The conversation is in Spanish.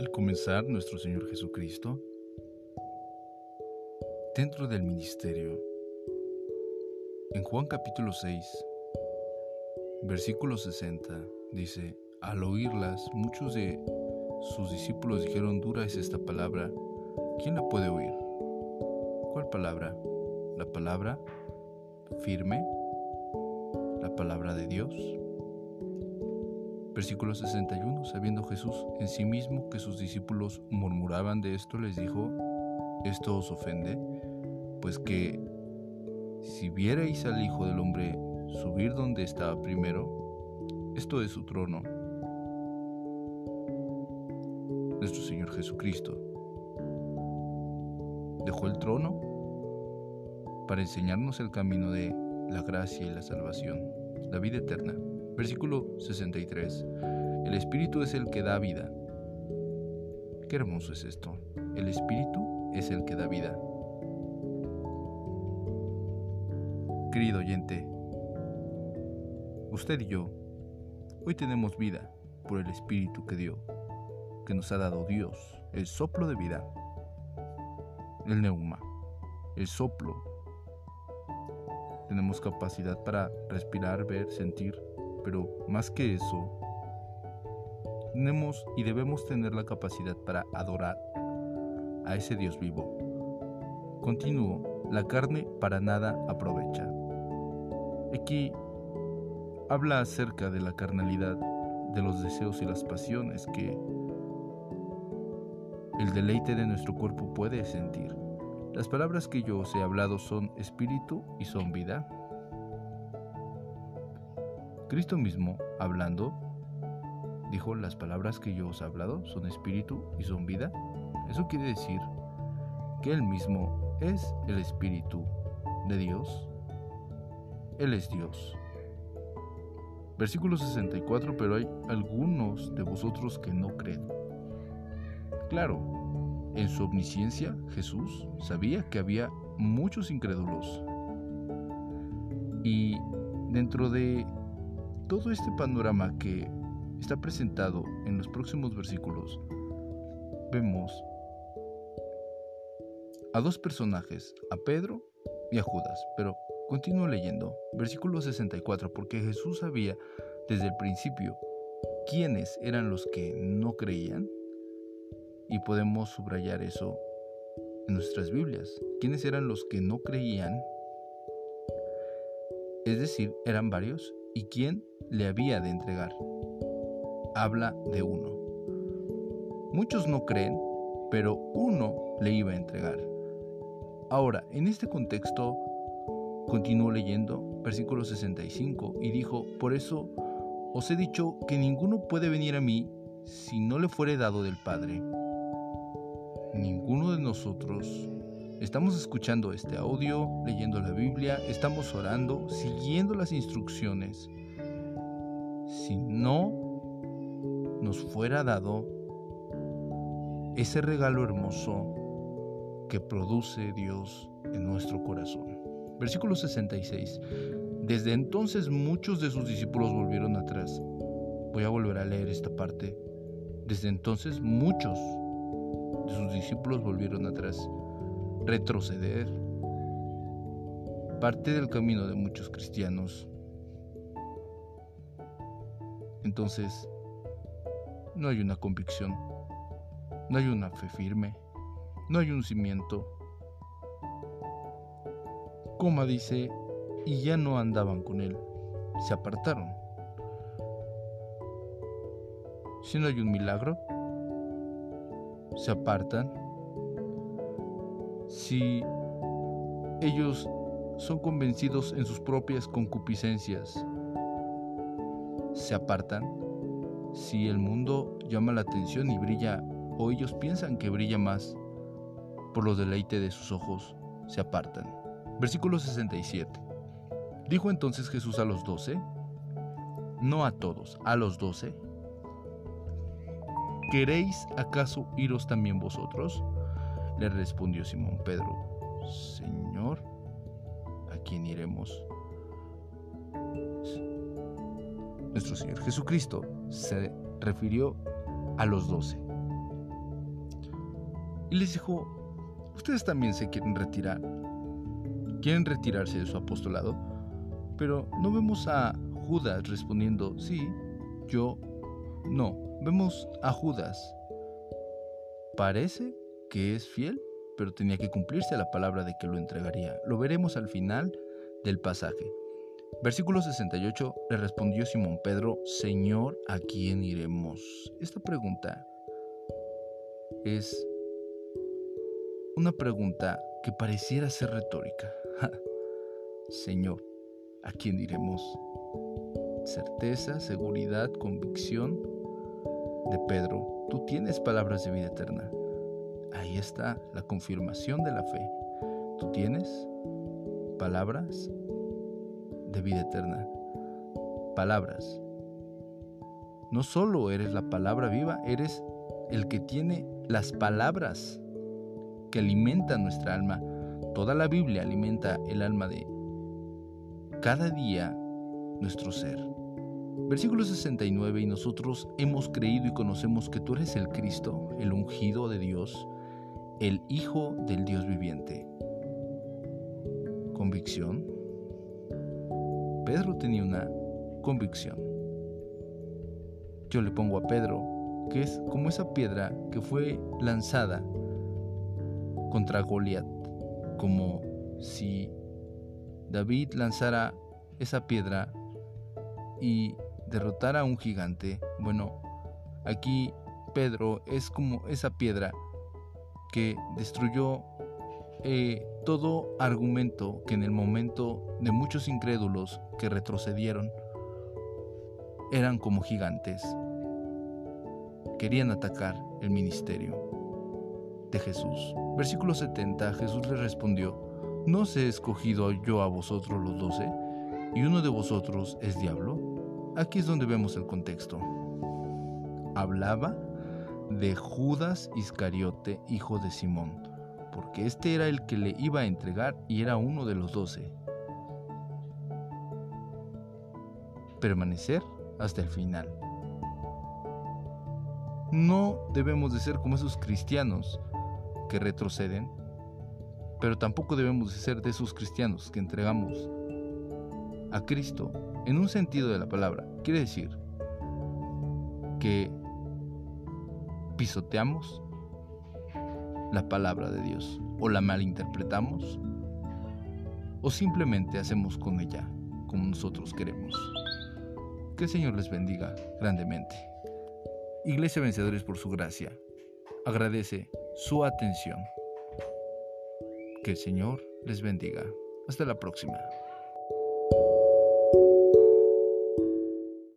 al comenzar nuestro Señor Jesucristo, dentro del ministerio, en Juan capítulo 6, versículo 60, dice, al oírlas, muchos de sus discípulos dijeron, dura es esta palabra, ¿quién la puede oír? ¿Cuál palabra? La palabra firme, la palabra de Dios. Versículo 61. Sabiendo Jesús en sí mismo que sus discípulos murmuraban de esto, les dijo, ¿esto os ofende? Pues que si vierais al Hijo del Hombre subir donde estaba primero, esto es su trono. Nuestro Señor Jesucristo dejó el trono para enseñarnos el camino de la gracia y la salvación, la vida eterna. Versículo 63. El Espíritu es el que da vida. Qué hermoso es esto. El Espíritu es el que da vida. Querido oyente, usted y yo hoy tenemos vida por el Espíritu que dio, que nos ha dado Dios, el soplo de vida, el neuma, el soplo tenemos capacidad para respirar, ver, sentir, pero más que eso, tenemos y debemos tener la capacidad para adorar a ese Dios vivo. Continúo, la carne para nada aprovecha. Aquí habla acerca de la carnalidad, de los deseos y las pasiones que el deleite de nuestro cuerpo puede sentir. Las palabras que yo os he hablado son espíritu y son vida. Cristo mismo, hablando, dijo, las palabras que yo os he hablado son espíritu y son vida. Eso quiere decir que Él mismo es el espíritu de Dios. Él es Dios. Versículo 64, pero hay algunos de vosotros que no creen. Claro, en su omnisciencia, Jesús sabía que había muchos incrédulos. Y dentro de todo este panorama que está presentado en los próximos versículos, vemos a dos personajes, a Pedro y a Judas. Pero continúo leyendo, versículo 64, porque Jesús sabía desde el principio quiénes eran los que no creían y podemos subrayar eso en nuestras Biblias. ¿Quiénes eran los que no creían? Es decir, eran varios. ¿Y quién le había de entregar? Habla de uno. Muchos no creen, pero uno le iba a entregar. Ahora, en este contexto, continuó leyendo versículo 65 y dijo, por eso os he dicho que ninguno puede venir a mí si no le fuere dado del Padre ninguno de nosotros estamos escuchando este audio, leyendo la Biblia, estamos orando, siguiendo las instrucciones. Si no nos fuera dado ese regalo hermoso que produce Dios en nuestro corazón. Versículo 66. Desde entonces muchos de sus discípulos volvieron atrás. Voy a volver a leer esta parte. Desde entonces muchos sus discípulos volvieron atrás. Retroceder. Parte del camino de muchos cristianos. Entonces, no hay una convicción, no hay una fe firme, no hay un cimiento. Coma dice, y ya no andaban con él, se apartaron. Si no hay un milagro, se apartan, si ellos son convencidos en sus propias concupiscencias, se apartan, si el mundo llama la atención y brilla, o ellos piensan que brilla más por los deleites de sus ojos, se apartan. Versículo 67. Dijo entonces Jesús a los doce, no a todos, a los doce, ¿Queréis acaso iros también vosotros? Le respondió Simón Pedro, Señor, ¿a quién iremos? Nuestro Señor Jesucristo se refirió a los doce. y les dijo, ustedes también se quieren retirar, quieren retirarse de su apostolado, pero no vemos a Judas respondiendo, sí, yo no, vemos a Judas. Parece que es fiel, pero tenía que cumplirse la palabra de que lo entregaría. Lo veremos al final del pasaje. Versículo 68 le respondió Simón Pedro, Señor, ¿a quién iremos? Esta pregunta es una pregunta que pareciera ser retórica. Señor, ¿a quién iremos? Certeza, seguridad, convicción de Pedro. Tú tienes palabras de vida eterna. Ahí está la confirmación de la fe. Tú tienes palabras de vida eterna. Palabras. No solo eres la palabra viva, eres el que tiene las palabras que alimentan nuestra alma. Toda la Biblia alimenta el alma de cada día nuestro ser. Versículo 69, y nosotros hemos creído y conocemos que tú eres el Cristo, el ungido de Dios, el Hijo del Dios viviente. Convicción. Pedro tenía una convicción. Yo le pongo a Pedro que es como esa piedra que fue lanzada contra Goliat, como si David lanzara esa piedra y derrotara a un gigante. Bueno, aquí Pedro es como esa piedra que destruyó eh, todo argumento que en el momento de muchos incrédulos que retrocedieron eran como gigantes. Querían atacar el ministerio de Jesús. Versículo 70, Jesús le respondió, ¿no os he escogido yo a vosotros los doce? ¿Y uno de vosotros es diablo? Aquí es donde vemos el contexto. Hablaba de Judas Iscariote, hijo de Simón porque este era el que le iba a entregar y era uno de los doce. Permanecer hasta el final. No debemos de ser como esos cristianos que retroceden, pero tampoco debemos de ser de esos cristianos que entregamos a Cristo en un sentido de la palabra. Quiere decir que pisoteamos la palabra de Dios o la malinterpretamos o simplemente hacemos con ella como nosotros queremos. Que el Señor les bendiga grandemente. Iglesia Vencedores por su gracia. Agradece su atención. Que el Señor les bendiga. Hasta la próxima.